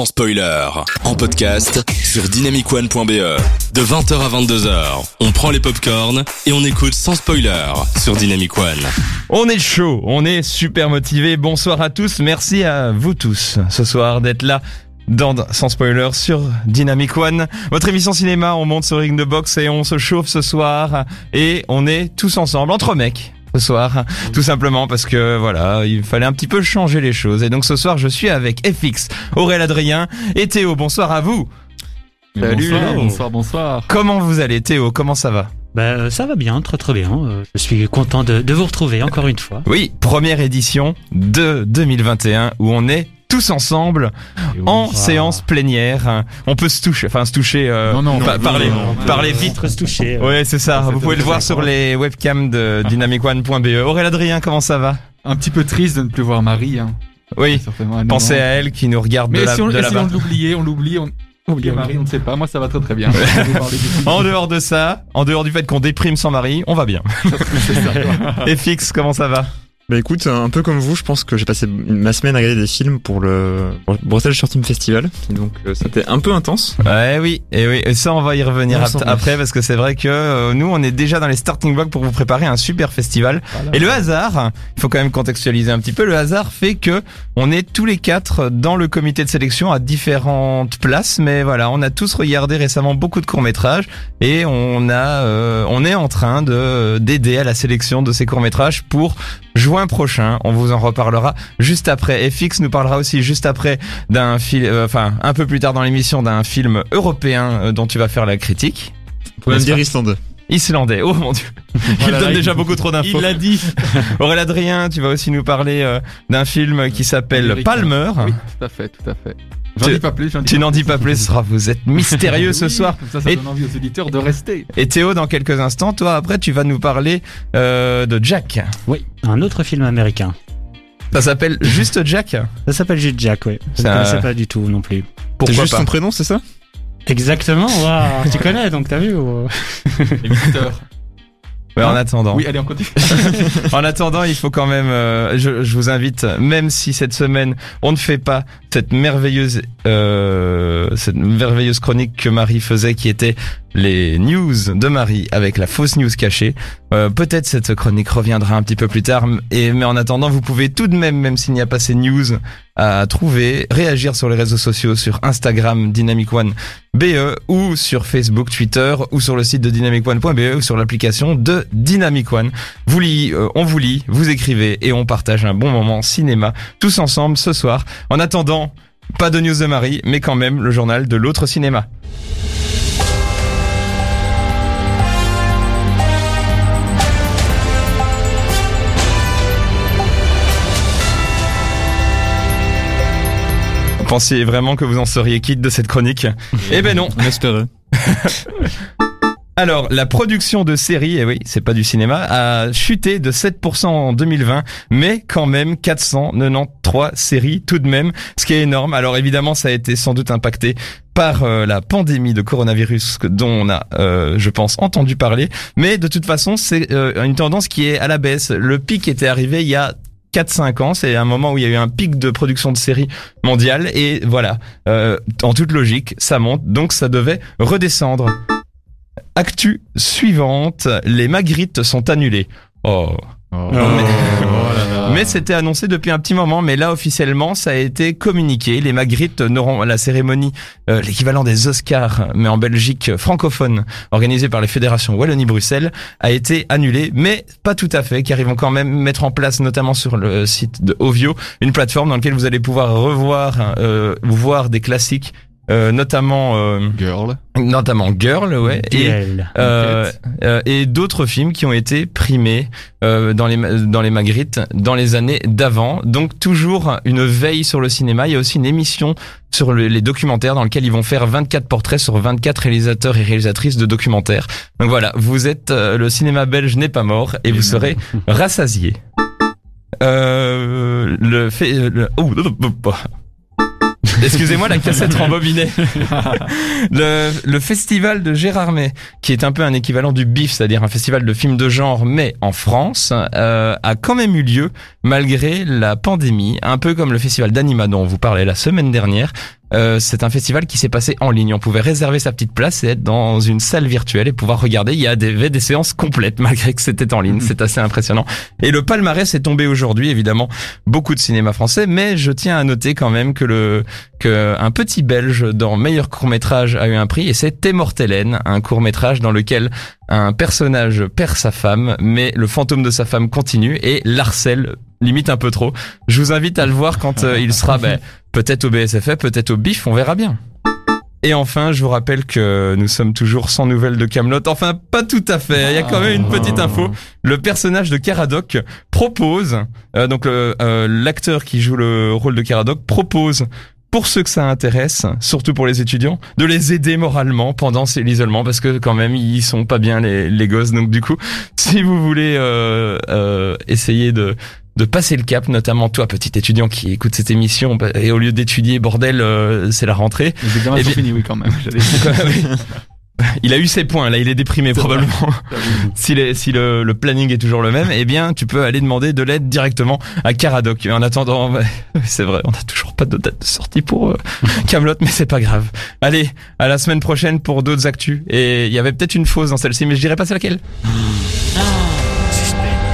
sans spoiler. En podcast sur dynamicone.be. De 20h à 22h, on prend les popcorns et on écoute sans spoiler sur Dynamic One. On est chaud, on est super motivé. Bonsoir à tous, merci à vous tous ce soir d'être là dans Sans Spoiler sur Dynamic One. Votre émission cinéma, on monte sur Ring de Box et on se chauffe ce soir et on est tous ensemble entre mecs ce soir, tout simplement parce que voilà, il fallait un petit peu changer les choses. Et donc ce soir, je suis avec FX, Aurélien Adrien et Théo. Bonsoir à vous. Salut. Bonsoir, bonsoir, bonsoir. Comment vous allez Théo? Comment ça va? Bah, ça va bien, très très bien. Euh, je suis content de, de vous retrouver encore une fois. Oui, première édition de 2021 où on est tous ensemble en séance plénière. On peut se toucher, enfin se toucher, euh, non, non, par, les, par les vitres. se toucher. Ouais, c'est ça. Vous pouvez le voir sur les webcams de dynamicone.be. Aurélien Adrien, comment ça va? Un petit peu triste de ne plus voir Marie. Hein. Oui, pensez à elle qui nous regarde Mais de, la, si on, de si on l'oublie, on l'oublie, on... Oublier Marie, on ne sait pas. Moi, ça va très très bien. En dehors de ça, en dehors du fait qu'on déprime sans Marie, on va bien. Et fixe, comment ça va? Bah écoute, un peu comme vous, je pense que j'ai passé ma semaine à regarder des films pour le Bruxelles Short Film Festival, et donc euh, c'était un peu intense. Ouais, oui, et oui, et ça on va y revenir ap- après parce que c'est vrai que euh, nous on est déjà dans les starting blocks pour vous préparer un super festival. Et le hasard, il faut quand même contextualiser un petit peu. Le hasard fait que on est tous les quatre dans le comité de sélection à différentes places, mais voilà, on a tous regardé récemment beaucoup de courts métrages et on a, euh, on est en train de d'aider à la sélection de ces courts métrages pour juin prochain. On vous en reparlera juste après. FX nous parlera aussi juste après d'un film, euh, enfin un peu plus tard dans l'émission d'un film européen euh, dont tu vas faire la critique. On peut même N'est-ce dire Islandais. Islandais. Oh mon dieu. Il Voilà, donne il- déjà beaucoup trop d'infos. Il l'a dit. Aurélien Adrien, tu vas aussi nous parler euh, d'un film qui s'appelle. Palmer. Oui, tout à fait, tout à fait. J'en Tu- dis pas plus. j'en dis Tu n'en dis pas plus, Ah, vous êtes mystérieux ce soir. Comme ça, ça Et- donne envie aux auditeurs de rester. Et Théo, dans quelques instants, toi après, tu vas nous parler euh, de Jack. Oui, un autre film américain. Ça s'appelle juste Jack. Ça s'appelle juste Jack, oui. Je ne Ça- connaissais pas du tout non plus. C'est Pourquoi juste pas son prénom, c'est ça? Exactement, waouh, tu connais donc t'as vu ou- Les visiteurs. Ouais, En attendant, Oui, allez, on continue. en attendant, il faut quand même. euh, je, je vous invite, même si cette semaine on ne fait pas cette merveilleuse, euh, cette merveilleuse chronique que Marie faisait, qui était les news de Marie avec la fausse news cachée. Euh, Peut-être cette chronique reviendra un petit peu plus tard. Et mais en attendant, vous pouvez tout de même, même s'il n'y a pas ces news à trouver, réagir sur les réseaux sociaux, sur Instagram Dynamic One BE ou sur Facebook, Twitter ou sur le site de dynamicone.be ou sur l'application de Dynamic One. Vous euh, on vous lit, vous écrivez et on partage un bon moment cinéma tous ensemble ce soir. En attendant, pas de news de Marie, mais quand même le journal de l'autre cinéma. Pensiez vraiment que vous en seriez quitte de cette chronique Eh ben non On espérait. Alors, la production de séries, et oui, c'est pas du cinéma, a chuté de 7% en 2020, mais quand même 493 séries tout de même, ce qui est énorme. Alors évidemment, ça a été sans doute impacté par euh, la pandémie de coronavirus dont on a, euh, je pense, entendu parler. Mais de toute façon, c'est euh, une tendance qui est à la baisse. Le pic était arrivé il y a 4-5 ans, c'est un moment où il y a eu un pic de production de séries mondiale et voilà, euh, en toute logique, ça monte, donc ça devait redescendre. Actu suivante, les Magritte sont annulées. Oh. Oh, là. Mais c'était annoncé depuis un petit moment, mais là officiellement ça a été communiqué. Les Magritte n'auront la cérémonie, euh, l'équivalent des Oscars, mais en Belgique francophone, organisée par les fédérations Wallonie-Bruxelles, a été annulée, mais pas tout à fait, car ils vont quand même mettre en place, notamment sur le site de Ovio, une plateforme dans laquelle vous allez pouvoir revoir, euh, voir des classiques, euh, notamment, euh, Girl. notamment Girl, ouais, et euh, euh, et d'autres films qui ont été primés euh, dans les dans les Magritte dans les années d'avant. Donc toujours une veille sur le cinéma. Il y a aussi une émission sur le- les documentaires dans lequel ils vont faire 24 portraits sur 24 réalisateurs et réalisatrices de documentaires. Donc voilà, vous êtes euh, le cinéma belge n'est pas mort et vous serez rassasié. Euh, le fait le, oh, Excusez-moi, la cassette rembobinée. le, le festival de Gérardmer, qui est un peu un équivalent du BIF, c'est-à-dire un festival de films de genre, mais en France, euh, a quand même eu lieu malgré la pandémie, un peu comme le festival d'Anima dont on vous parlait la semaine dernière. Euh, c'est un festival qui s'est passé en ligne. On pouvait réserver sa petite place et être dans une salle virtuelle et pouvoir regarder. Il y a des, des séances complètes malgré que c'était en ligne. Mhm. C'est assez impressionnant. Et le palmarès est tombé aujourd'hui, évidemment, beaucoup de cinéma français, mais je tiens à noter quand même que le que un petit Belge dans meilleur court métrage a eu un prix et c'est Témortelen, un court métrage dans lequel un personnage perd sa femme, mais le fantôme de sa femme continue et l'harcèle limite un peu trop. Je vous invite à le voir quand euh, il sera ben, peut-être au BSFF, peut-être au BIF, on verra bien. Et enfin, je vous rappelle que nous sommes toujours sans nouvelles de Camelot. Enfin, pas tout à fait. Il y a quand même une petite info. Le personnage de Caradoc propose, euh, donc euh, euh, l'acteur qui joue le rôle de Caradoc propose pour ceux que ça intéresse, surtout pour les étudiants, de les aider moralement pendant ces- l'isolement parce que quand même ils sont pas bien les, les gosses. Donc du coup, si vous voulez euh, euh, essayer de de passer le cap, notamment toi, petit étudiant qui écoute cette émission, bah, et au lieu d'étudier, bordel, euh, c'est la rentrée. Les examens sont bien- finis, oui, quand même. J'allais Oui. Il a eu ses points, là, il est déprimé probablement. si les- si le, le planning est toujours le même, eh bien, tu peux aller demander de l'aide directement à Caradoc. En attendant, c'est vrai, on n'a toujours pas de date de sortie pour euh, Camelot, mais c'est pas grave. Allez, à la semaine prochaine pour d'autres actus. Et il y avait peut-être une fausse dans celle-ci, mais je dirais pas c'est laquelle.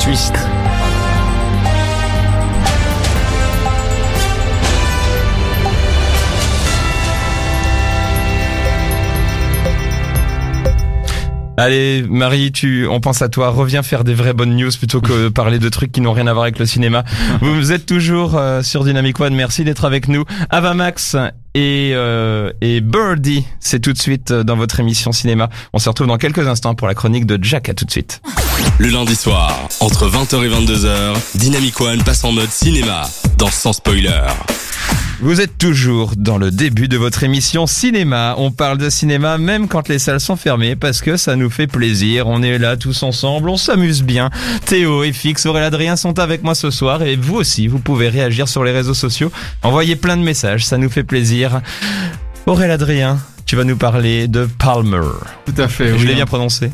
Twist. Allez, Marie, tu, on pense à toi. Reviens faire des vraies bonnes news plutôt que parler de trucs qui n'ont rien à voir avec le cinéma. Vous êtes toujours euh, sur Dynamic One. Merci d'être avec nous. Avamax et euh, et Birdie, c'est tout de suite euh, dans votre émission cinéma. On se retrouve dans quelques instants pour la chronique de Jack. À tout de suite. Le lundi soir, entre 20h et 22h, Dynamic One passe en mode cinéma, dans Sans Spoiler. Vous êtes toujours dans le début de votre émission cinéma. On parle de cinéma même quand les salles sont fermées parce que ça nous fait plaisir. On est là tous ensemble, on s'amuse bien. Théo et Fix, Aurélien Adrien sont avec moi ce soir et vous aussi, vous pouvez réagir sur les réseaux sociaux. Envoyez plein de messages, ça nous fait plaisir. Aurélien Adrien, tu vas nous parler de Palmer. Tout à fait. Je oui, l'ai bien prononcé.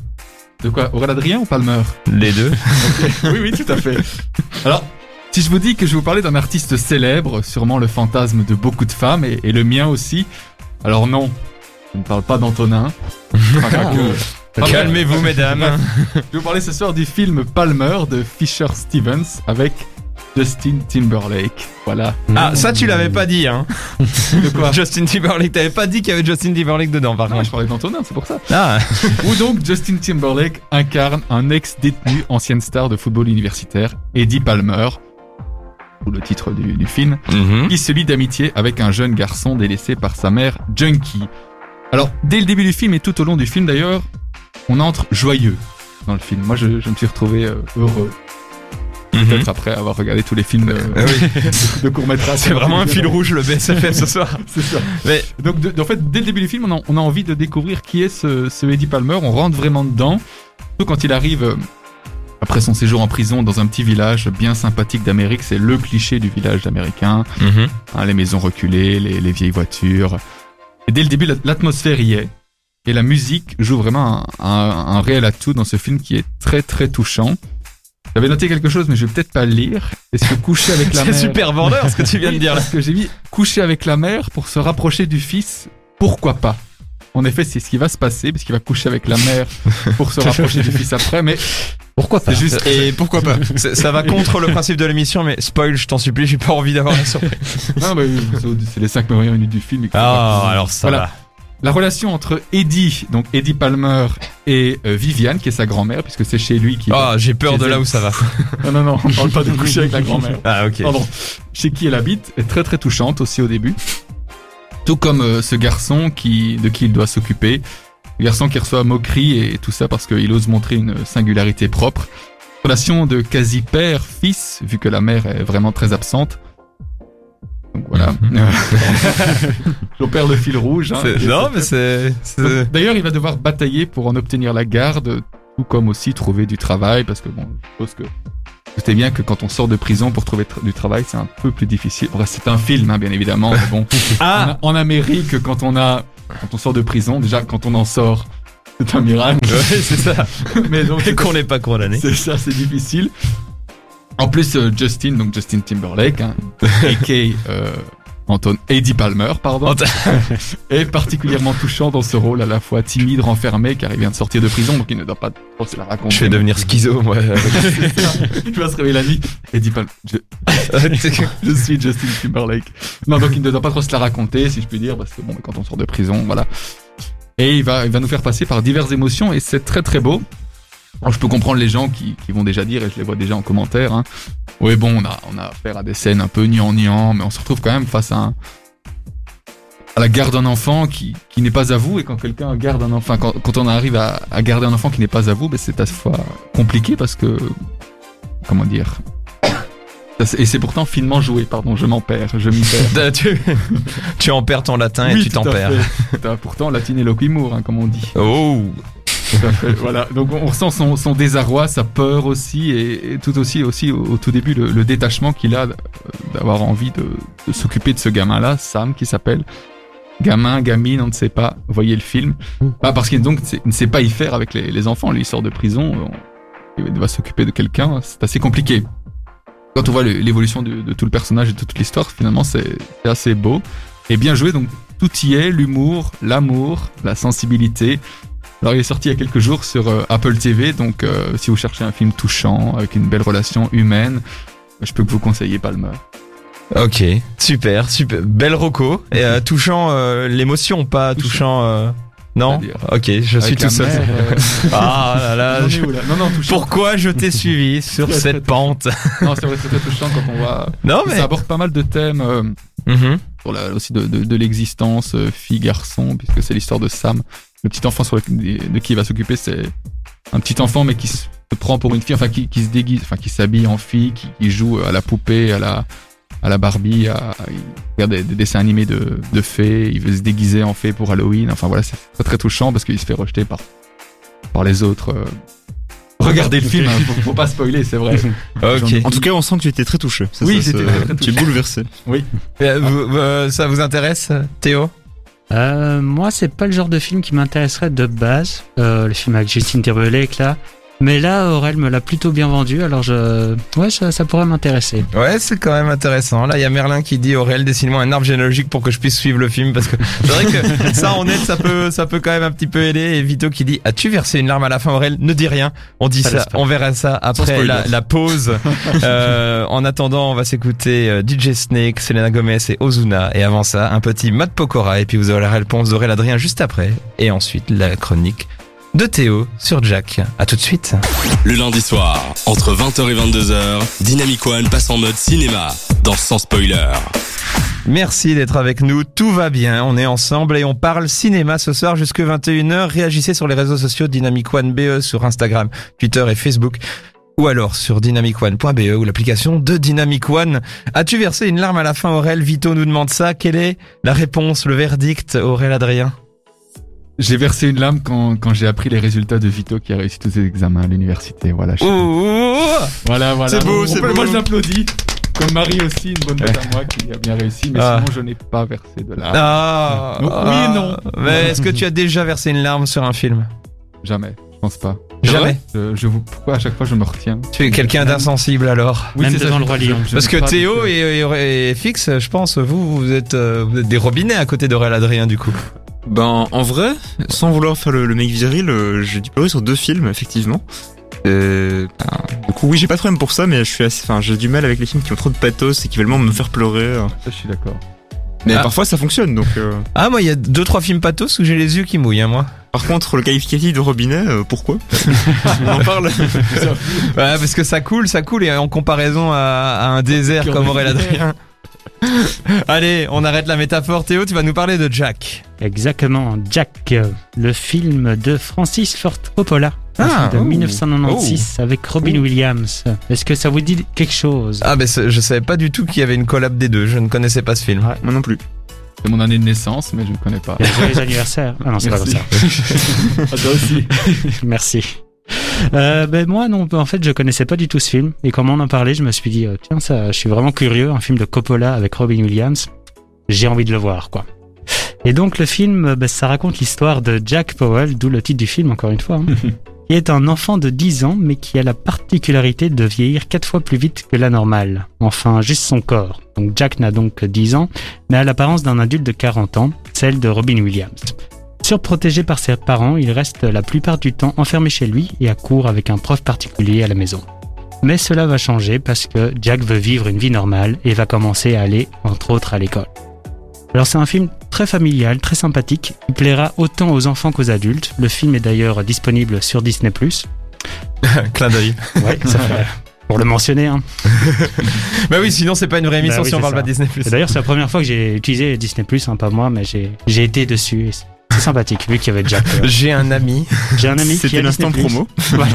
De quoi Aurel Adrien ou Palmer? Les deux. Oui, oui, tout à fait. Alors, si je vous dis que je vais vous parler d'un artiste célèbre, sûrement le fantasme de beaucoup de femmes et, et le mien aussi, alors non, je ne parle pas d'Antonin. Enfin, vrai. Calmez-vous, mesdames. Je vais vous parler ce soir du film Palmer de Fisher Stevens avec Justin Timberlake. Voilà. Ah, ça tu l'avais pas dit, hein. De quoi Justin Timberlake, t'avais pas dit qu'il y avait Justin Timberlake dedans, par Non, contre. je parlais d'Antonin, c'est pour ça. Ah. Où donc Justin Timberlake incarne un ex-détenu, ancienne star de football universitaire, Eddie Palmer, ou le titre du, du film, Mhm. qui se lie d'amitié avec un jeune garçon délaissé par sa mère junkie. Alors, dès le début du film et tout au long du film d'ailleurs, on entre joyeux dans le film. Moi, je, je me suis retrouvé euh, heureux. Mhm. Peut-être après avoir regardé tous les films de, Ah oui. de court-métrage. C'est vraiment un fil rouge le BSFF ce soir. C'est ça. Mais Donc, de- en fait, dès le début du film, on a, on a envie de découvrir qui est ce, ce Eddie Palmer. On rentre vraiment dedans. Surtout quand il arrive, euh, après son séjour en prison, dans un petit village bien sympathique d'Amérique. C'est le cliché du village américain. Hein, les maisons reculées, les, les vieilles voitures. Et dès le début, la- l'atmosphère y est. Et la musique joue vraiment un, un- un réel atout dans ce film qui est très très touchant. J'avais noté quelque chose, mais je vais peut-être pas le lire. Est-ce que coucher avec la c'est mère... super vendeur ce que tu viens de dire là. Parce que j'ai mis coucher avec la mère pour se rapprocher du fils, pourquoi pas? En effet, c'est ce qui va se passer, parce qu'il va coucher avec la mère pour se rapprocher du fils après, mais Pourquoi pas c'est juste... Et pourquoi pas Ça va contre le principe de l'émission, mais spoil, je t'en supplie, j'ai pas envie d'avoir la surprise. Non, mais c'est les 5 premières minutes du film. Ah, alors ça Voilà. La relation entre Eddie, donc Eddie Palmer, et euh, Viviane, qui est sa grand-mère, puisque c'est chez lui qui... va. Ah, j'ai peur de là où ça va. Non, non, non, on parle pas de coucher avec la grand-mère. Ah, ok. Pardon. Chez qui elle habite est très très touchante aussi au début. Tout comme euh, ce garçon qui, de qui il doit s'occuper. Garçon qui reçoit moquerie et tout ça parce qu'il ose montrer une singularité propre. Relation de quasi père-fils, vu que la mère est vraiment très absente. Donc voilà. J'en perds le fil rouge. hein. Non, mais c'est. D'ailleurs, il va devoir batailler pour en obtenir la garde, tout comme aussi trouver du travail, parce que bon, je suppose que savez bien que quand on sort de prison pour trouver tra- du travail, c'est un peu plus difficile. C'est un film, hein, bien évidemment. bon, Ah en, en Amérique, quand on a, quand on sort de prison, déjà quand on en sort, c'est un miracle. Ouais, c'est ça. mais donc qu'on n'est pas condamné. c'est ça, c'est difficile. En plus, euh, Justin, donc Justin Timberlake, hein, aka euh, Anton Eddie Palmer, pardon, est particulièrement touchant dans ce rôle à la fois timide, renfermé, car il vient de sortir de prison, donc il ne doit pas trop se la raconter. Je vais devenir schizo, moi. il va se réveiller la nuit. Eddie Palmer, je, je suis Justin Timberlake. Non, donc il ne doit pas trop se la raconter, si je puis dire, parce que bon, quand on sort de prison, voilà. Et il va, il va nous faire passer par diverses émotions, et c'est très très beau. Alors, je peux comprendre les gens qui, qui vont déjà dire, et je les vois déjà en commentaire, hein, oui bon, on a, on a affaire à des scènes un peu niant mais on se retrouve quand même face à un, à la garde d'un enfant qui, qui n'est pas à vous, et quand quelqu'un garde un enfant, quand, quand on arrive à, à garder un enfant qui n'est pas à vous, ben c'est à la fois compliqué parce que, comment dire, et c'est pourtant finement joué, pardon, je m'en perds, je m'y perds. tu, tu en perds ton latin et tu t'en perds. Pourtant, latin et loquimur, hein, comme on dit. Oh voilà. Donc on ressent son, désarroi, sa peur aussi, et, tout aussi, aussi au, tout début, le, détachement qu'il a euh, d'avoir envie de, s'occuper de ce gamin-là, Sam, qui s'appelle. Gamin, gamine, on ne sait pas. Voyez le film. Bah, parce qu'il donc ne sait pas y faire avec les, enfants. Lui, il sort de prison, on- il va s'occuper de quelqu'un. C'est assez compliqué. Quand on voit l'évolution de, de tout le personnage et de toute l'histoire, finalement, c'est assez beau et bien joué. Donc tout y est, l'humour, l'amour, la sensibilité. Alors il est sorti il y a quelques jours sur euh, Apple TV, donc euh, si vous cherchez un film touchant avec une belle relation humaine, je peux que vous conseiller Palmer. Ok, super, super. Belle roco. Et euh, touchant euh, l'émotion, pas touchant... euh, Non Ok, je suis tout seul. mère, euh, Ah là là, est je- où, là Non, non. Pourquoi je t'ai suivi sur très cette pente Non, c'est vrai, c'est très touchant quand on voit. Non mais... Ça aborde pas mal de thèmes euh, Mhm. sur la, aussi de, de, de l'existence euh, fille-garçon, puisque c'est l'histoire de Sam. Le petit enfant sur le, de qui il va s'occuper, c'est un petit enfant, mais qui se prend pour une fille, enfin qui, qui se déguise, enfin qui s'habille en fille, qui, qui joue à la poupée, à la, à la Barbie, à, il regarde des, des dessins animés de, de fées, il veut se déguiser en fée pour Halloween. Enfin voilà, c'est très très touchant parce qu'il se fait rejeter par, par les autres. euh. Regardez le film, hein, faut, faut pas spoiler, c'est vrai. Ok. En tout cas, on sent que tu étais très touché. Oui, ça, très, très Tu es touché. bouleversé. Euh, vous- euh, ça vous intéresse, Théo? Euh, moi, c'est pas le genre de film qui m'intéresserait de base. Euh, le film avec Justin Timberlake là. Mais là, Aurel me l'a plutôt bien vendu, alors je, ouais, ça, ça pourrait m'intéresser. Ouais, c'est quand même intéressant. Là, il y a Merlin qui dit Aurel, dessine-moi un arbre généalogique pour que je puisse suivre le film parce que c'est vrai que ça en net, ça peut, ça peut quand même un petit peu aider. Et Vito qui dit As-tu versé une larme à la fin, Aurel? Ne dis rien. On dit ça, on verra ça après la pause. Euh, en attendant, on va s'écouter euh, DJ Snake, Selena Gomez et Ozuna. Et avant ça, un petit Matt Pokora. Et puis vous aurez la réponse d'Aurel Adrien juste après. Et ensuite, la chronique de Théo sur Jack. À tout de suite. Le lundi soir, entre 20h et 22h, Dynamic One passe en mode cinéma, dans Sans Spoiler. Merci d'être avec nous, tout va bien, on est ensemble et on parle cinéma ce soir jusque 21h. Réagissez sur les réseaux sociaux Dynamic One BE sur Instagram, Twitter et Facebook ou alors sur dynamicone.be ou l'application de Dynamic One. As-tu versé une larme à la fin Aurel? Vito nous demande ça. Quelle est la réponse, le verdict Aurel Adrien? J'ai versé une larme quand, quand j'ai appris les résultats de Vito qui a réussi tous ses examens à l'université. Voilà, je- Ouh, voilà, voilà. C'est beau, c'est beau. Moi, je l'applaudis. Comme Marie aussi, une bonne note à moi qui a bien réussi, mais Ah. sinon je n'ai pas versé de larmes. Ah, Donc, oui et non. Mais est-ce que tu as déjà versé une larme sur un film? Jamais, je pense pas. Jamais? Je, je vous, pourquoi à chaque fois je me retiens? Tu es quelqu'un d'insensible alors Oui, Même c'est ça, devant je- le Roi Lion. Parce que Théo et, et- et Fix, je pense, vous, vous êtes, euh, vous êtes des robinets à côté d'Aurel Adrien du coup. Ben, en vrai, sans vouloir faire le, le mec viril, euh, j'ai dû pleurer sur deux films, effectivement. Euh, ben, du coup, oui, j'ai pas de problème pour ça, mais je suis assez, enfin, j'ai du mal avec les films qui ont trop de pathos et qui veulent vraiment me faire pleurer. Ça, je suis d'accord. Mais Ah. parfois, ça fonctionne, donc. euh, Ah moi il y a deux trois films pathos où j'ai les yeux qui mouillent hein, moi. Par contre, le qualificatif de robinet, euh, pourquoi? On en parle. Ouais parce que ça coule, ça coule et en comparaison à, à un désert comme Aurel Adrien. Allez, on arrête la métaphore. Théo, tu vas nous parler de Jack. Exactement, Jack, le film de Francis Ford Coppola. Ah, de oh. 1996 avec Robin Williams. Est-ce que ça vous dit quelque chose? Ah ben je savais pas du tout qu'il y avait une collab des deux. Je ne connaissais pas ce film. Ouais. Moi non plus. C'est mon année de naissance, mais je ne connais pas. Joyeux anniversaire. Ah non, c'est pas comme ça. À toi aussi. Merci. Euh, ben moi non, en fait je connaissais pas du tout ce film et quand on en parlait, je me suis dit euh, tiens ça, je suis vraiment curieux, un film de Coppola avec Robin Williams, j'ai envie de le voir quoi. Et donc le film, euh, ben, ça raconte l'histoire de Jack Powell, d'où le titre du film encore une fois, hein, qui est un enfant de 10 ans, mais qui a la particularité de vieillir 4 fois plus vite que la normale. Enfin, juste son corps. Donc Jack n'a donc que 10 ans, mais a l'apparence d'un adulte de 40 ans, celle de Robin Williams. Surprotégé par ses parents, il reste la plupart du temps enfermé chez lui et à court avec un prof particulier à la maison. Mais cela va changer parce que Jack veut vivre une vie normale et va commencer à aller, entre autres, à l'école. Alors c'est un film très familial, très sympathique. Il plaira autant aux enfants qu'aux adultes. Le film est d'ailleurs disponible sur Disney+. Clin d'œil. Ouais, ça fait- pour le mentionner. Hein. Bah oui, sinon c'est pas une vraie émission Bah oui, si on parle ça. pas de Disney+. D'ailleurs, c'est la première fois que j'ai utilisé Disney+, hein, pas moi, mais j'ai j'ai été dessus. C'est- sympathique, vu qu'il y avait Jack. euh. J'ai un ami. J'ai un ami qui C'était a l'instant promo. Voilà.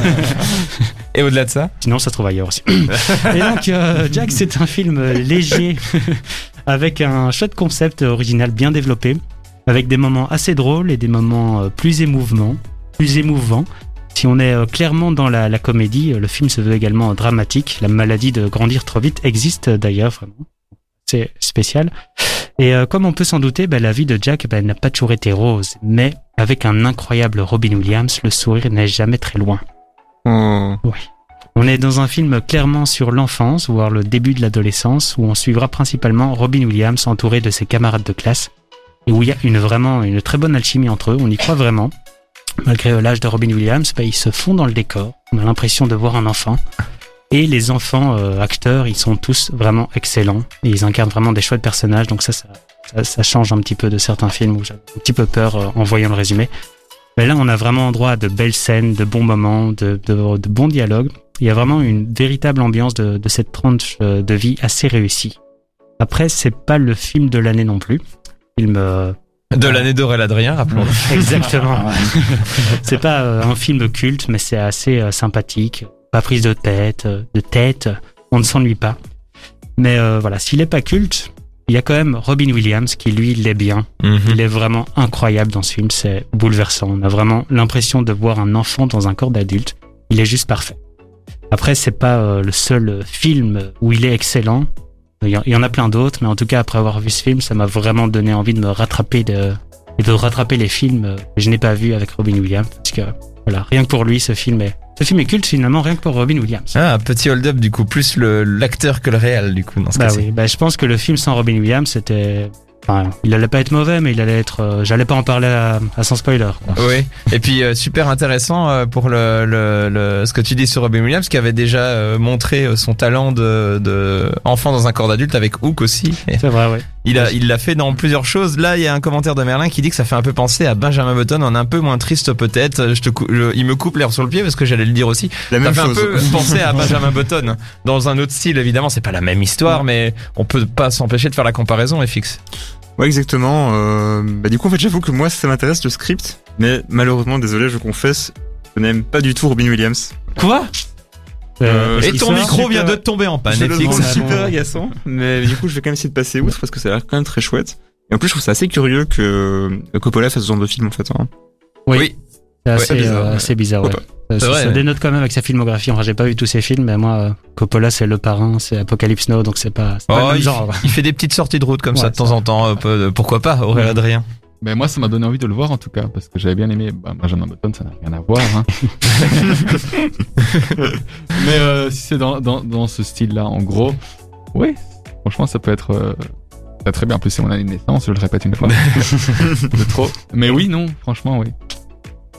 Et au-delà de ça Sinon, ça se trouve ailleurs aussi. Et donc, euh, Jack, c'est un film léger, avec un chouette concept original bien développé, avec des moments assez drôles et des moments euh, plus émouvants. Plus émouvants. Si on est euh, clairement dans la, la comédie, le film se veut également dramatique. La maladie de grandir trop vite existe d'ailleurs, vraiment. C'est spécial. Et euh, comme on peut s'en douter, ben, la vie de Jack ben, n'a pas toujours été rose. Mais avec un incroyable Robin Williams, le sourire n'est jamais très loin. Oh. On est dans un film clairement sur l'enfance, voire le début de l'adolescence, où on suivra principalement Robin Williams entouré de ses camarades de classe, et où il y a une vraiment une très bonne alchimie entre eux, on y croit vraiment. Malgré l'âge de Robin Williams, bah, ils se font dans le décor, on a l'impression de voir un enfant. Et les enfants euh, acteurs, ils sont tous vraiment excellents, et ils incarnent vraiment des chouettes personnages, donc ça, ça, ça, ça change un petit peu de certains films où j'avais un petit peu peur euh, en voyant le résumé. Mais là, on a vraiment droit à de belles scènes, de bons moments, de, de, de bons dialogues. Il y a vraiment une véritable ambiance de, de cette tranche euh, de vie assez réussie. Après, c'est pas le film de l'année non plus. Film euh, De l'année d'Aurel Adrien, rappelons-le. exactement. c'est pas euh, un film culte, mais c'est assez sympathique. Pas prise de tête, euh, de tête. On ne s'ennuie pas. Mais euh, voilà, s'il est pas culte, il y a quand même Robin Williams qui lui l'est bien. Mhm. Il est vraiment incroyable dans ce film, c'est bouleversant. On a vraiment l'impression de voir un enfant dans un corps d'adulte. Il est juste parfait. Après, c'est pas euh, le seul film où il est excellent. Il y en- a plein d'autres, mais en tout cas, après avoir vu ce film, ça m'a vraiment donné envie de me rattraper de, et de rattraper les films que je n'ai pas vus avec Robin Williams. Parce que, voilà, rien que pour lui, ce film est, ce film est culte finalement, rien que pour Robin Williams. Ah, un petit hold-up du coup, plus le l'acteur que le réel du coup dans ce Bah oui, bah je pense que le film sans Robin Williams, c'était, enfin, il allait pas être mauvais, mais il allait être, euh, j'allais pas en parler à, à sans spoiler. quoi. Oui, et puis euh, super intéressant euh, pour le, le, le- ce que tu dis sur Robin Williams, qui avait déjà montré son talent de, de enfant dans un corps d'adulte avec Hook aussi. C'est vrai, ouais. Il a, il l'a fait dans plusieurs choses. Là, il y a un commentaire de Merlin qui dit que ça fait un peu penser à Benjamin Button, en un peu moins triste peut-être. Je te, cou- je- il me coupe l'air sur le pied parce que j'allais le dire aussi. La Ça même fait chose. un peu penser à Benjamin Button dans un autre style. Évidemment, c'est pas la même histoire, mais on peut pas s'empêcher de faire la comparaison. Et fixe. Ouais, exactement. Euh, bah, du coup, en fait, j'avoue que moi, ça m'intéresse le script, mais malheureusement, désolé, je confesse, je n'aime pas du tout Robin Williams. Quoi? Euh, Et il ton micro super- vient de tomber en panne. Le trouve super agaçant, mais du coup, je vais quand même essayer de passer outre parce que ça a l'air quand même très chouette. Et en plus, je trouve ça assez curieux que que Coppola fasse ce genre de film, en fait. Hein. Oui. C'est assez, Ouais, bizarre, euh, ouais. bizarre, ouais. Ça, C'est vrai, ça ouais. dénote quand même avec sa filmographie. Enfin, j'ai pas vu tous ses films, mais moi, euh, Coppola, c'est Le Parrain, c'est Apocalypse Now, donc c'est pas, c'est pas Oh, le même il, genre. il fait des petites sorties de route comme ça de temps en temps. euh, pourquoi pas, Aurélien Ouais. Adrien Mais moi, ça m'a donné envie de le voir en tout cas, parce que j'avais bien aimé bah, Benjamin Button, ça n'a rien à voir. Hein. Mais euh, si c'est dans, dans, dans ce style-là, en gros, oui, franchement, ça peut être euh, ça très bien. En plus, c'est mon année de naissance, je le répète une fois. de trop. Mais oui, non, franchement, oui.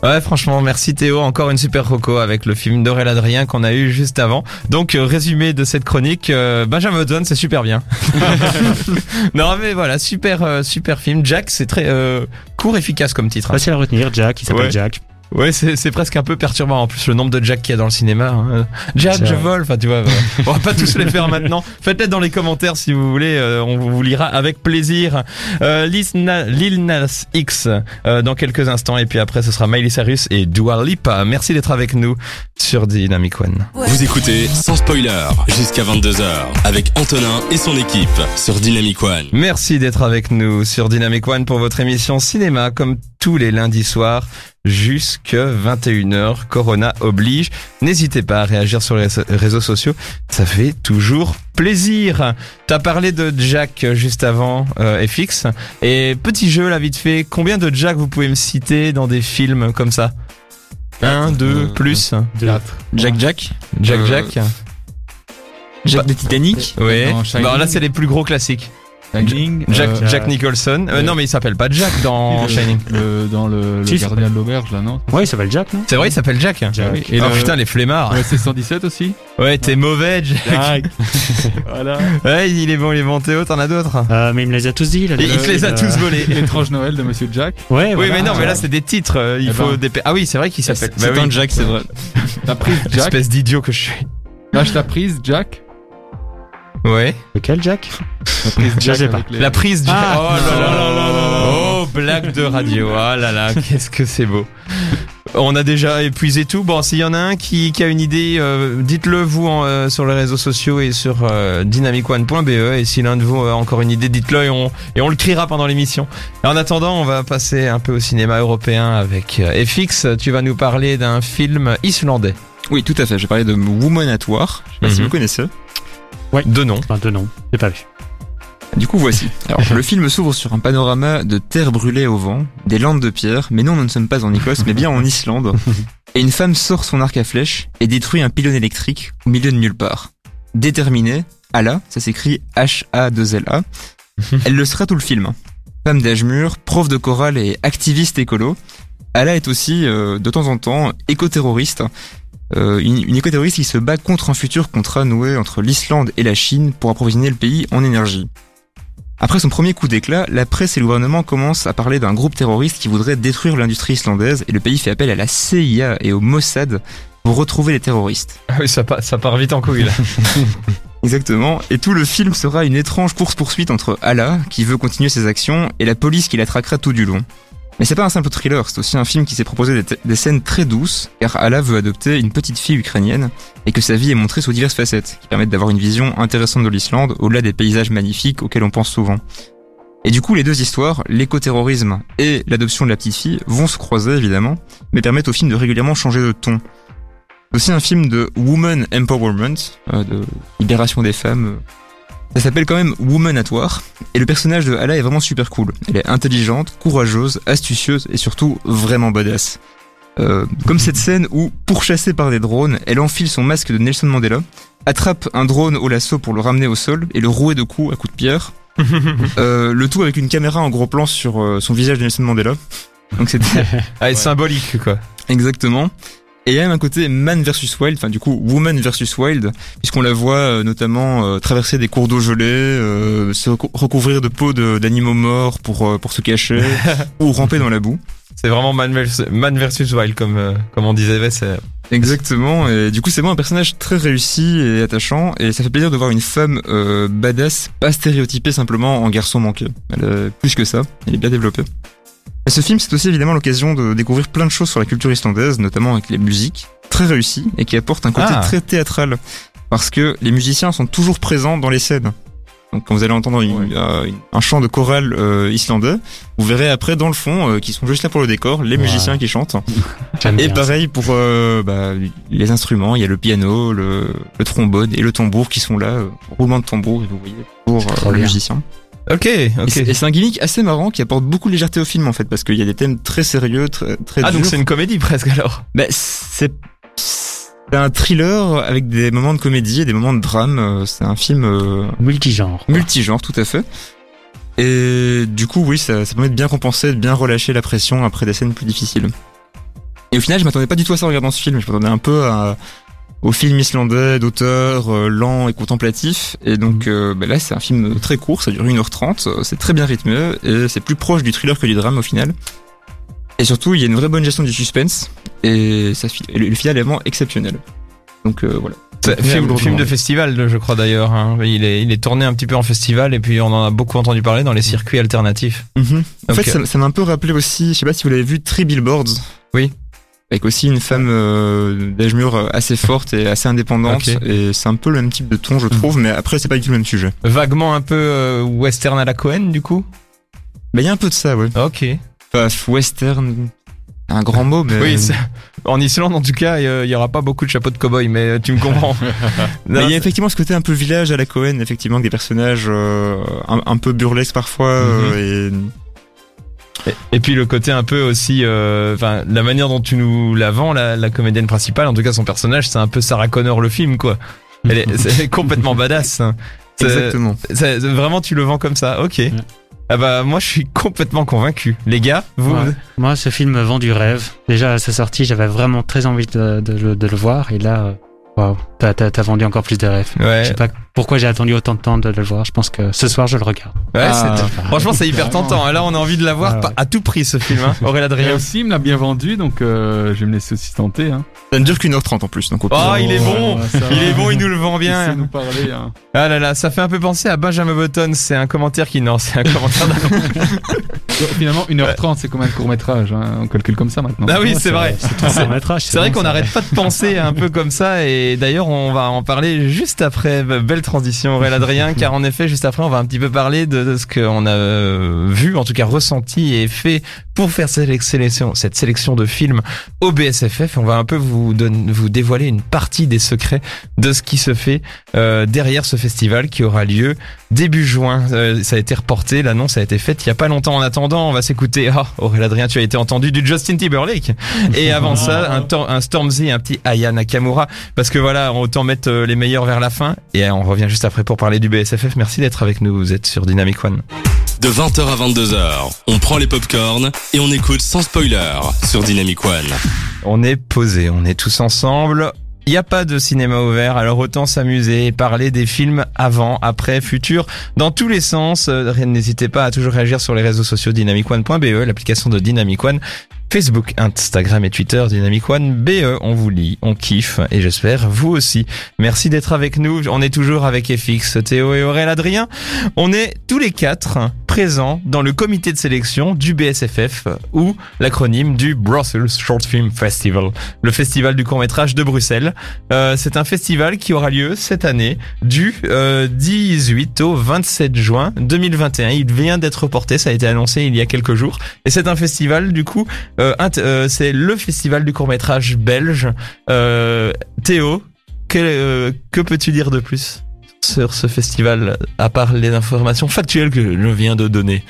Ouais, franchement, merci Théo. Encore une super roco avec le film d'Aurélien Adrien qu'on a eu juste avant. Donc, euh, résumé de cette chronique, euh, Benjamin Button, c'est super bien. non, mais voilà, super, euh, super film. Jack, c'est très euh, court, efficace comme titre. hein. Facile à retenir, Jack, il s'appelle Ouais. Jack. Ouais, c'est c'est presque un peu perturbant. En plus, le nombre de Jack qu'il y a dans le cinéma. hein. Jack, je vole. Enfin, tu vois, on va pas tous les faire maintenant. Faites-les dans les commentaires si vous voulez. euh, on vous lira avec plaisir. Euh, Lil Nas X euh, dans quelques instants. Et puis après, ce sera Miley Cyrus et Dua Lipa. Merci d'être avec nous sur Dynamic One. Vous écoutez sans spoiler jusqu'à 22h avec Antonin et son équipe sur Dynamic One. Merci d'être avec nous sur Dynamic One pour votre émission cinéma comme tous les lundis soirs jusque 21h. Corona oblige. N'hésitez pas à réagir sur les réseaux- sociaux. Ça fait toujours plaisir. T'as parlé de Jack juste avant, euh, FX. Et petit jeu là vite fait. Combien de Jack vous pouvez me citer dans des films comme ça? 1, 2, Euh, plus. Deux. Jack Jack? Jack Euh, Jack. Jack de Titanic? Ouais. dans Shining. Bon, là, c'est les plus gros classiques. Shining, Jack, euh, Jack Nicholson. Euh, non, mais il s'appelle pas Jack dans le- Shining. le- dans le, le Si, gardien de l'auberge, là, non Ouais, il s'appelle Jack, non C'est vrai, il s'appelle Jack. Jack. Oui, et oh le- putain, les flemmards. Ouais, c'est 117 aussi. Ouais, t'es mauvais, Jack. voilà. Ouais, il est bon, il est bon. Théo, t'en as d'autres? Euh, mais il me les a tous dit. Là, Il, il te les a tous volés. L'étrange Noël de Monsieur Jack. Ouais, Oui, voilà. mais non, mais là, Ah. c'est des titres. euh, Il Eh faut ben. des. Ah oui, c'est vrai qu'il s'appelle. C'est Bah un oui. Jack, c'est vrai. La prise Jack. Espèce d'idiot que je suis. Lâche la prise Jack. Ouais. Lequel Jack La prise Je Jack. sais pas. les- La prise du. Ah, oh là là là là non. Oh, blague de radio. Ah là là, qu'est-ce que c'est beau. On a déjà épuisé tout. Bon, s'il y en a un qui, qui a une idée, euh, dites-le vous en, euh, sur les réseaux sociaux et sur euh, dynamicone.be. Et si l'un de vous a encore une idée, dites-le et on, et on le criera pendant l'émission. En attendant, on va passer un peu au cinéma européen avec euh, FX. Tu vas nous parler d'un film islandais. Oui, tout à fait. J'ai parlé de Woman at War. Je sais pas si Mhm. vous connaissez. De nom. Enfin, deux noms. J'ai pas vu. Du coup, voici. Alors, le film s'ouvre sur un panorama de terre brûlée au vent, des landes de pierre, mais non, nous ne sommes pas en Écosse, mais bien en Islande. Et une femme sort son arc à flèche et détruit un pylône électrique au milieu de nulle part. Déterminée, Ala, ça s'écrit H-A-2-L-A, elle le sera tout le film. Femme d'âge mûr, prof de chorale et activiste écolo, Ala est aussi, euh, de temps en temps, éco-terroriste. Euh, une, une éco-terroriste qui se bat contre un futur contrat noué entre l'Islande et la Chine pour approvisionner le pays en énergie. Après son premier coup d'éclat, la presse et le gouvernement commencent à parler d'un groupe terroriste qui voudrait détruire l'industrie islandaise et le pays fait appel à la CIA et au Mossad pour retrouver les terroristes. Ah oui, ça, pa- ça part vite en couille là. Exactement. Et tout le film sera une étrange course-poursuite entre Allah, qui veut continuer ses actions, et la police qui la traquera tout du long. Mais c'est pas un simple thriller, c'est aussi un film qui s'est proposé des, scènes très douces, car Allah veut adopter une petite fille ukrainienne, et que sa vie est montrée sous diverses facettes, qui permettent d'avoir une vision intéressante de l'Islande, au-delà des paysages magnifiques auxquels on pense souvent. Et du coup, les deux histoires, l'écoterrorisme et l'adoption de la petite fille, vont se croiser évidemment, mais permettent au film de régulièrement changer de ton. C'est aussi un film de woman empowerment, euh, de libération des femmes. Ça s'appelle quand même Woman at War, et le personnage de Ala est vraiment super cool. Elle est intelligente, courageuse, astucieuse et surtout vraiment badass. Euh, comme cette scène où, pourchassée par des drones, elle enfile son masque de Nelson Mandela, attrape un drone au lasso pour le ramener au sol et le rouer de coups à coups de pierre. Euh, le tout avec une caméra en gros plan sur euh, son visage de Nelson Mandela. Donc c'était Ah, symbolique quoi. Exactement. Et il y a même un côté man versus wild, enfin du coup woman versus wild, puisqu'on la voit euh, notamment euh, traverser des cours d'eau gelés, euh, se recou- recouvrir de peau de- d'animaux morts pour pour se cacher, ou ramper dans la boue. C'est vraiment man versus, man versus wild comme, comme on disait. Exactement. Et du coup c'est vraiment un personnage très réussi et attachant, et ça fait plaisir de voir une femme badass, pas stéréotypée simplement en garçon manqué. Elle est plus que ça, elle est bien développée. Et ce film, c'est aussi évidemment l'occasion de découvrir plein de choses sur la culture islandaise, notamment avec les musiques, très réussies et qui apportent un côté Ah. très théâtral. Parce que les musiciens sont toujours présents dans les scènes. Donc quand vous allez entendre une- Ouais. euh, un chant de chorale euh, islandais, vous verrez après dans le fond euh, qu'ils sont juste là pour le décor, les Ouais. musiciens qui chantent. Et pareil pour euh, bah, les instruments, il y a le piano, le, le trombone et le tambour qui sont là, roulement de tambour, vous voyez, pour euh, Trop le bien. musicien. Ok, ok. c'est- Et c'est un gimmick assez marrant qui apporte beaucoup de légèreté au film en fait, parce qu'il y a des thèmes très sérieux, très, très Ah, donc c'est une comédie presque alors. Bah, c'est c'est un thriller avec des moments de comédie et des moments de drame. C'est un film euh. Multigenre. quoi. multigenre, tout à fait. Et du coup, oui, ça, ça permet de bien compenser, de bien relâcher la pression après des scènes plus difficiles. Et au final, je m'attendais pas du tout à ça en regardant ce film. Je m'attendais un peu à, au film islandais d'auteur euh, lent et contemplatif. Et donc euh, bah là, c'est un film très court, ça dure 1h30, euh, c'est très bien rythmé et c'est plus proche du thriller que du drame au final. Et surtout, il y a une vraie bonne gestion du suspense et, ça, fi- et le, le final est vraiment exceptionnel. Donc euh, voilà. Film, film de festival, je crois d'ailleurs. hein. Il, est, il est tourné un petit peu en festival et puis on en a beaucoup entendu parler dans les circuits alternatifs. Mhm. En fait, ça ça m'a un peu rappelé aussi, je sais pas si vous l'avez vu, Three Billboards. Oui. Avec aussi une femme euh, d'âge mûr euh, assez forte et assez indépendante. Et c'est un peu le même type de ton, je trouve, mais après, c'est pas du tout le même sujet. Vaguement un peu euh, western à la Cohen du coup? Mais il y a un peu de ça, ouais. Ok. Enfin, western, un grand mot, mais. Oui, en Islande en tout cas, il y aura pas beaucoup de chapeaux de cow-boy, mais tu me comprends. Mais il y a effectivement ce côté un peu village à la Cohen, effectivement, avec des personnages euh, un, un peu burlesques parfois. Mhm. euh, et Et, puis le côté un peu aussi, euh, enfin la manière dont tu nous la vends, la, la comédienne principale, en tout cas son personnage, c'est un peu Sarah Connor le film quoi. Elle est, c'est complètement badass. hein. C'est- Exactement. vraiment tu le vends comme ça, ok. Ah bah moi je suis complètement convaincu. Les gars, vous, Ouais. Moi, ce film me vend du rêve. Déjà, à sa sortie, j'avais vraiment très envie de, de le- de le voir. Et là, euh, waouh, t'as, t'as, t'as vendu encore plus de rêves. ouais, Je sais pas pourquoi j'ai attendu autant de temps de le voir. Je pense que ce soir, je le regarde. ouais, Ah, franchement c'est hyper tentant. Là on a envie de la voir Ah ouais. à tout prix ce film. Hein. Aurélien Adrien. aussi, il me l'a bien vendu, donc euh, je vais me laisser aussi tenter. Hein. Ça ne dure qu'une heure trente en plus. Donc Oh, il est bon, ça il est bon, il nous le vend bien. nous parler. Hein. Ah là là, ça fait un peu penser à Benjamin Button. C'est un commentaire qui non, c'est un commentaire. Donc, finalement, 1h30, c'est comme un court métrage. Hein. On calcule comme ça maintenant. ah oui, c'est vrai. C'est un métrage. C'est vrai qu'on n'arrête pas de penser un peu comme ça et d'ailleurs on va en parler juste après. Belle transition Aurélien Adrien car en effet juste après on va un petit peu parler de, ce qu'on a euh, vu, en tout cas ressenti et fait pour faire cette sélection, cette sélection de films au BSFF. On va un peu vous, vous dévoiler une partie des secrets de ce qui se fait euh, derrière ce festival qui aura lieu début juin. Euh, ça a été reporté, l'annonce a été faite il y a pas longtemps. En attendant, on va s'écouter. Oh, Aurélien Adrien, tu as été entendu du Justin Timberlake. Et avant ça, un, Tor- un Stormzy, un petit Aya Nakamura. Parce que voilà, autant mettre euh, les meilleurs vers la fin. Et euh, on revient juste après pour parler du BSFF. Merci d'être avec nous. Vous êtes sur Dynamic One. De 20h à 22h, on prend les popcorns et on écoute sans spoiler sur Dynamic One. On est posé, on est tous ensemble. Il n'y a pas de cinéma ouvert, alors autant s'amuser et parler des films avant, après, futur, dans tous les sens. Euh, N'hésitez pas à toujours réagir sur les réseaux sociaux dynamicone.be, l'application de Dynamic One, Facebook, Instagram et Twitter Dynamic One BE. On vous lit, on kiffe et j'espère vous aussi. Merci d'être avec nous. On est toujours avec FX, Théo et Aurélien Adrien. On est tous les quatre présents dans le comité de sélection du BSFF ou l'acronyme du Brussels Short Film Festival, le festival du court métrage de Bruxelles. Euh, c'est un festival qui aura lieu cette année du euh, 18 au 27 juin 2021. Il vient d'être reporté, ça a été annoncé il y a quelques jours. Et c'est un festival du coup, c'est le festival du court métrage belge. Euh, Théo, que, euh, que peux-tu dire de plus sur ce festival, à part les informations factuelles que je viens de donner?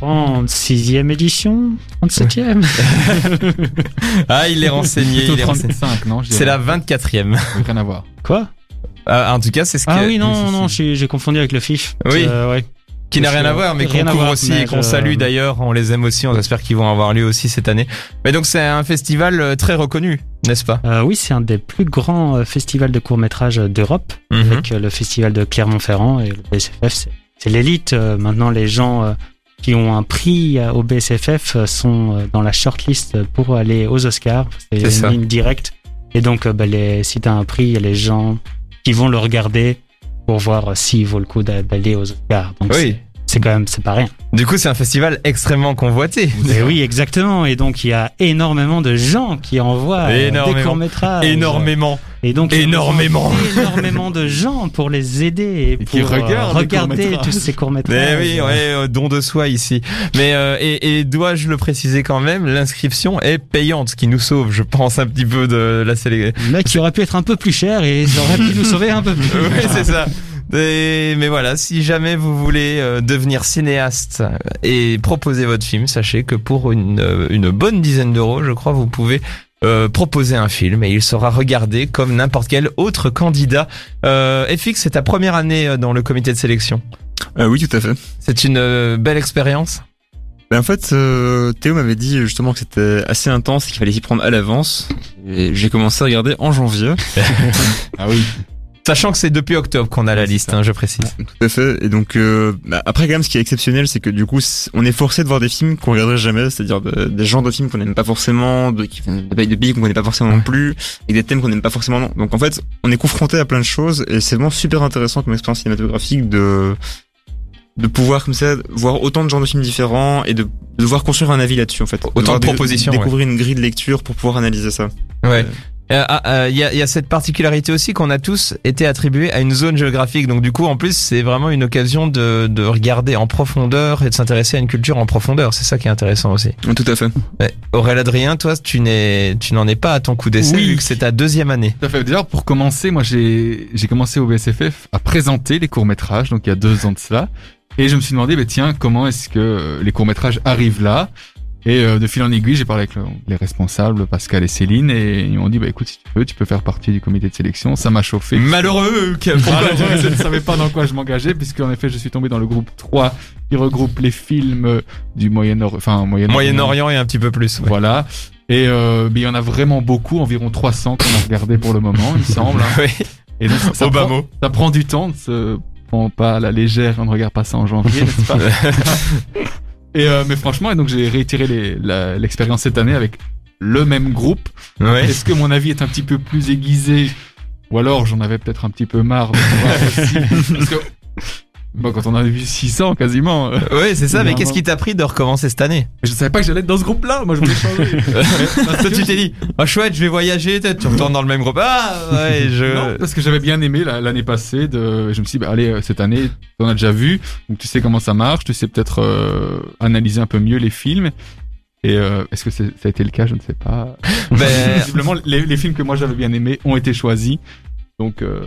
36e édition? 37e Ah, il est renseigné. Plutôt il est renseigné. 35, non je C'est la dirais. 24e. Rien à voir. Quoi? Ah, en tout cas, c'est ce Ah oui, si, non, si. non, j'ai j'ai confondu avec le FIF. Oui. Euh, ouais. Qui n'a rien à voir, mais qu'on couvre voir, aussi et qu'on salue d'ailleurs. On les aime aussi. On espère qu'ils vont avoir lieu aussi cette année. Mais donc, c'est un festival euh, très reconnu, n'est-ce pas? Euh, oui, c'est un des plus grands euh, festivals de court-métrage d'Europe, Mhm. avec le festival de Clermont-Ferrand et le BSFF. c'est- l'élite. maintenant, les gens qui ont un prix au BSFF sont dans la shortlist pour aller aux Oscars. C'est ça. une ligne directe. Et donc, bah, les, si tu as un prix, il y a les gens qui vont le regarder pour voir s'il vaut le coup d'a- d'aller aux Oscars. Donc, Oui. C'est- quand même, c'est pas rien. Du coup, c'est un festival extrêmement convoité. Et oui, exactement. Et donc, il y a énormément de gens qui envoient euh, des courts-métrages. Énormément. Et donc, Énormément. énormément de gens pour les aider et pour qui euh, regardent regarder tous ces Mais courts-métrages. oui, ouais, euh, don de soi ici. Mais euh, et, et dois-je le préciser quand même, l'inscription est payante, ce qui nous sauve, je pense, un petit peu de la sélection. Là, qui aurait pu être un peu plus cher et ça aurait pu nous sauver un peu plus. oui, c'est ça. Et- mais voilà, si jamais vous voulez euh, devenir cinéaste et proposer votre film, sachez que pour une, euh, une bonne dizaine d'euros, je crois, vous pouvez euh, proposer un film et il sera regardé comme n'importe quel autre candidat. Euh, FX, c'est ta première année dans le comité de sélection. Euh, oui, tout à fait. C'est une euh, belle expérience. Ben, en fait, euh, Théo m'avait dit justement que c'était assez intense et qu'il fallait s'y prendre à l'avance. Et j'ai commencé à regarder en janvier. Ah oui. Sachant que c'est depuis octobre qu'on a la liste, hein, je précise. Tout à fait. Et donc, euh, bah, après, quand même, ce qui est exceptionnel, c'est que du coup, on est forcé de voir des films qu'on regarderait jamais, c'est-à-dire de- des genres de films qu'on n'aime pas forcément, de, qui de pays de pays qu'on connaît pas forcément non plus, et des thèmes qu'on n'aime pas forcément non. Donc, en fait, on est confronté à plein de choses, et c'est vraiment super intéressant comme expérience cinématographique de de pouvoir comme ça voir autant de genres de films différents et de, de devoir construire un avis là-dessus en fait. Autant de propositions, Découvrir une grille de lecture pour pouvoir analyser ça. Ouais. Euh, ah, euh, Il y, a, il y a cette particularité aussi qu'on a tous été attribués à une zone géographique. Donc du coup, en plus, c'est vraiment une occasion de, de regarder en profondeur et de s'intéresser à une culture en profondeur. C'est ça qui est intéressant aussi. Tout à fait. Aurélien Adrien, toi, tu n'es, tu n'en es pas à ton coup d'essai Oui. vu que c'est ta deuxième année. Tout à fait. D'ailleurs, pour commencer, moi, j'ai j'ai commencé au BSFF à présenter les courts-métrages, donc il y a deux ans de cela. Et je me suis demandé, bah, tiens, comment est-ce que euh, les courts-métrages arrivent là? Et euh, de fil en aiguille, j'ai parlé avec le- les responsables, Pascal et Céline, et ils m'ont dit, bah écoute, si tu veux, tu peux faire partie du comité de sélection. Ça m'a chauffé. Malheureux. que- Malheureux, je ne savais pas dans quoi je m'engageais, puisqu'en effet, je suis tombé dans le groupe 3 qui regroupe les films du Moyen-Orient, enfin Moyen-Orient. Moyen-Orient et un petit peu plus. ouais. Voilà. Et euh, mais il y en a vraiment beaucoup, environ 300 qu'on a regardé pour le moment, il semble. hein. Oui. Et donc, ça, prend, mot. ça prend du temps de se prend pas à la légère, on ne regarde pas ça en janvier, n'est-ce pas Et euh, mais franchement, et donc j'ai réitéré l'expérience cette année avec le même groupe. Ouais. Est-ce que mon avis est un petit peu plus aiguisé? Ou alors j'en avais peut-être un petit peu marre de voir aussi Parce que bon, quand on en a vu 600 quasiment, Ouais, c'est ça. Mais qu'est-ce qui t'a pris de recommencer cette année? Je savais pas que j'allais être dans ce groupe-là. Moi, je voulais changer. Parce Toi, que- tu t'es dit, ah chouette, je vais voyager. peut-être Tu retournes dans le même groupe. Ah ouais, Non, je. parce que j'avais bien aimé la- l'année passée. De, je me suis dit, bah, allez, euh, cette année, on a déjà vu, donc tu sais comment ça marche, tu sais peut-être euh, analyser un peu mieux les films. Et euh, est-ce que ça a été le cas? Je ne sais pas. Ben, Visiblement, les, les films que moi j'avais bien aimés ont été choisis, donc euh,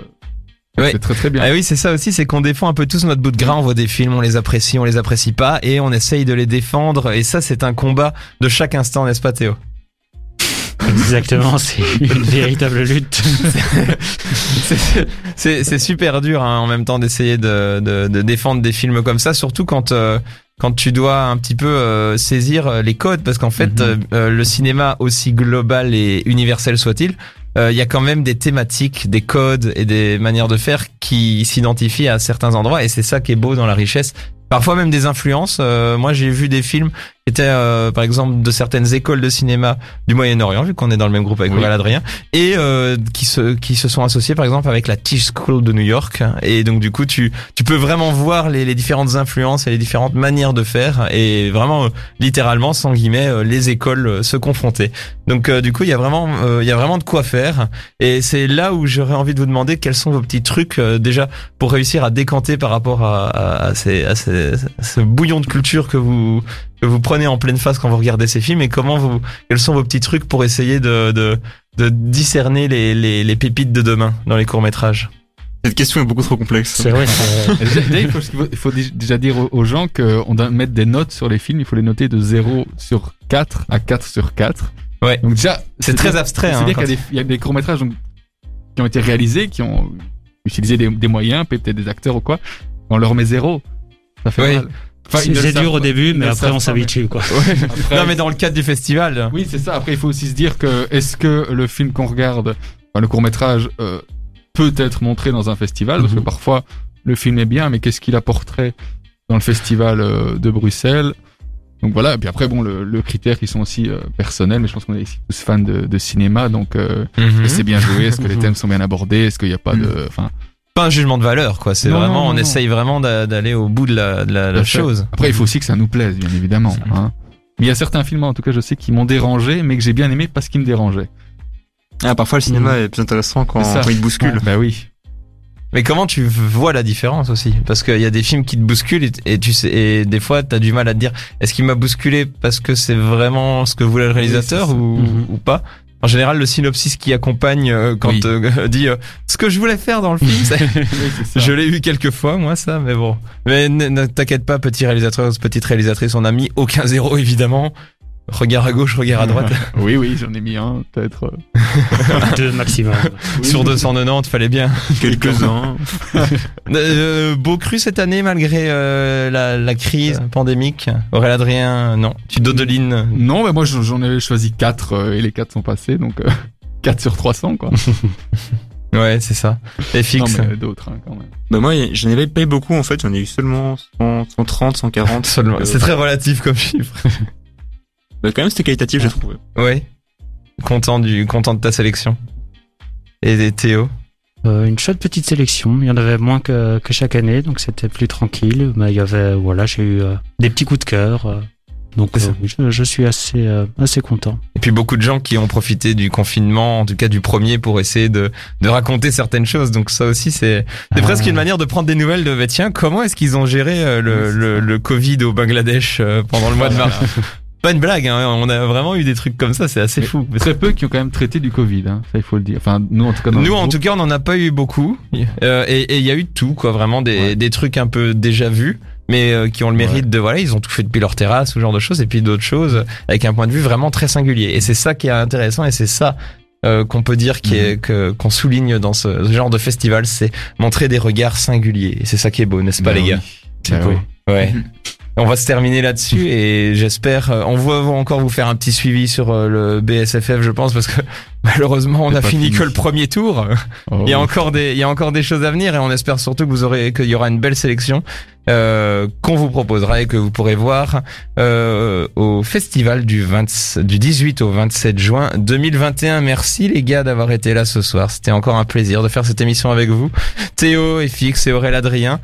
Ouais. c'est très très bien. Ah oui, c'est ça aussi, c'est qu'on défend un peu tous notre bout de gras, on voit des films, on les apprécie, on les apprécie pas, et on essaye de les défendre, et ça c'est un combat de chaque instant, n'est-ce pas Théo? Exactement, c'est une véritable lutte. C'est- super dur hein, en même temps d'essayer de, de, de défendre des films comme ça, surtout quand euh, quand tu dois un petit peu euh, saisir les codes, parce qu'en fait Mhm. euh, euh, le cinéma aussi global et universel soit-il, euh, il y a quand même des thématiques, des codes et des manières de faire qui s'identifient à certains endroits, et c'est ça qui est beau dans la richesse. Parfois même des influences. Euh, moi, j'ai vu des films qui étaient, euh, par exemple, de certaines écoles de cinéma du Moyen-Orient, vu qu'on est dans le même groupe avec Oui. Adrien, et euh, qui se qui se sont associés, par exemple, avec la Tisch School de New York. Et donc, du coup, tu tu peux vraiment voir les, les différentes influences et les différentes manières de faire, et vraiment, euh, littéralement, sans guillemets, euh, les écoles euh, se confronter. Donc, euh, du coup, il y a vraiment euh, il y a vraiment de quoi faire. Et c'est là où j'aurais envie de vous demander quels sont vos petits trucs euh, déjà pour réussir à décanter par rapport à, à, à ces, à ces- ce bouillon de culture que vous que vous prenez en pleine face quand vous regardez ces films et comment vous quels sont vos petits trucs pour essayer de de, de discerner les, les, les pépites de demain dans les courts métrages. Cette question est beaucoup trop complexe. C'est vrai. déjà, il, faut, il faut- déjà dire aux- gens qu'on doit mettre des notes sur les films, il faut les noter de 0 sur 4 à 4 sur 4. Ouais. Donc déjà, C'est très abstrait. Hein, C'est-à-dire quand- qu'il y a des, il y a des courts-métrages donc, qui ont été réalisés, qui ont utilisé des, des moyens, peut-être des acteurs ou quoi. On leur met zéro. Ça fait Oui. mal. Enfin, C'est dur au début, mais après on s'habitue quoi. Après, Non mais dans le cadre du festival. Oui, c'est ça. Après, il faut aussi se dire que est-ce que le film qu'on regarde, enfin, le court-métrage, euh, peut être montré dans un festival? Parce que Mhm. parfois, le film est bien, mais qu'est-ce qu'il apporterait dans le festival euh, de Bruxelles? Donc voilà. Et puis après, bon, le, le critère qui sont aussi euh, personnels, mais je pense qu'on est ici tous fans de, de cinéma, donc euh, Mhm. est-ce que c'est bien joué, est-ce que les thèmes sont bien abordés, est-ce qu'il n'y a pas de, enfin. Pas un jugement de valeur quoi. C'est vraiment non, on non, essaye vraiment d'a- d'aller au bout de la, de chose. Après, il faut aussi que ça nous plaise, bien évidemment. Hein. Mais il y a certains films, en tout cas, je sais, qui m'ont dérangé, mais que j'ai bien aimé parce qu'ils me dérangeaient. Ah, parfois le cinéma est plus intéressant quand, il bouscule. Bah oui. Mais comment tu vois la différence aussi? Parce qu'il y a des films qui te bousculent et, et tu sais, et des fois t'as du mal à te dire est-ce qu'il m'a bousculé parce que c'est vraiment ce que voulait le réalisateur ou, Mhm. ou pas? En général, le synopsis qui accompagne euh, quand Oui. euh, dit euh, ce que je voulais faire dans le film, Oui, je l'ai eu quelques fois moi ça, mais bon. Mais ne ne t'inquiète pas, petit réalisateur, petite réalisatrice, on a mis aucun zéro évidemment. Regard à gauche, regard à droite. oui, oui, j'en ai mis un, peut-être. euh. Deux maximum. Sur 290, fallait bien. Quelques-uns. Euh, beau cru cette année malgré euh, la, la crise pandémique. Aurélien Adrien, non. Tu dodelines. Non, mais moi j'en avais choisi 4 et les 4 sont passés, donc euh, 4 sur 300 quoi. Ouais, c'est ça. Et Non, fixe. mais d'autres hein, quand même. Bah moi, j'en avais pas beaucoup en fait, j'en ai eu seulement 100, 130, 140. Seulement. Euh, C'est très relatif comme chiffre. Bah quand même c'était qualitatif j'ai trouvé. Ouais. Content du, content de ta sélection. Et des Théo. Euh, une chouette petite sélection. Il y en avait moins que, que chaque année, donc c'était plus tranquille. Mais il y avait, voilà, j'ai eu euh, des petits coups de cœur. euh, donc euh, je, je suis assez, euh, assez content. Et puis beaucoup de gens qui ont profité du confinement, en tout cas du premier, pour essayer de, de raconter certaines choses. Donc ça aussi, c'est c'est Ah. presque une manière de prendre des nouvelles de, bah, tiens, comment est-ce qu'ils ont géré le, le, le Covid au Bangladesh pendant le mois de mars? Pas une blague, hein, on a vraiment eu des trucs comme ça, c'est assez Mais fou. Très peu qui ont quand même traité du Covid, hein, ça il faut le dire. Enfin, nous en tout cas dans Nous, en groupe, tout cas, on n'en a pas eu beaucoup. Euh, et il y a eu tout, quoi. Vraiment des, Ouais. des trucs un peu déjà vus. mais euh, qui ont le mérite de voilà, ils ont tout fait depuis leur terrasse, ce genre de choses, et puis d'autres choses avec un point de vue vraiment très singulier. Et c'est ça qui est intéressant, et c'est ça euh, qu'on peut dire qui est que qu'on souligne dans ce, genre de festival, c'est montrer des regards singuliers. Et c'est ça qui est beau, n'est-ce pas Bah les oui. gars Bah beau. oui. Ouais. On va se terminer là-dessus et j'espère, euh, on va encore vous faire un petit suivi sur euh, le BSFF, je pense, parce que malheureusement on a fini, fini. que le premier tour. Oh, Il y a encore des, il y a encore des choses à venir et on espère surtout que vous aurez, qu'il y aura une belle sélection euh, qu'on vous proposera et que vous pourrez voir euh, au festival du 20, du 18 au 27 juin 2021. Merci les gars d'avoir été là ce soir. C'était encore un plaisir de faire cette émission avec vous. Théo, FX et Aurélien Adrien.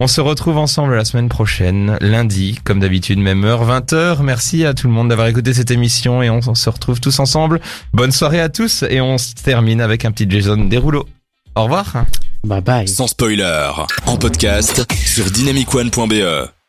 On se retrouve ensemble la semaine prochaine, lundi, comme d'habitude, même heure, 20h. Merci à tout le monde d'avoir écouté cette émission et on se retrouve tous ensemble. Bonne soirée à tous et on se termine avec un petit Jason Derulo. Au revoir. Bye bye. Sans spoiler, en podcast sur dynamicone.be.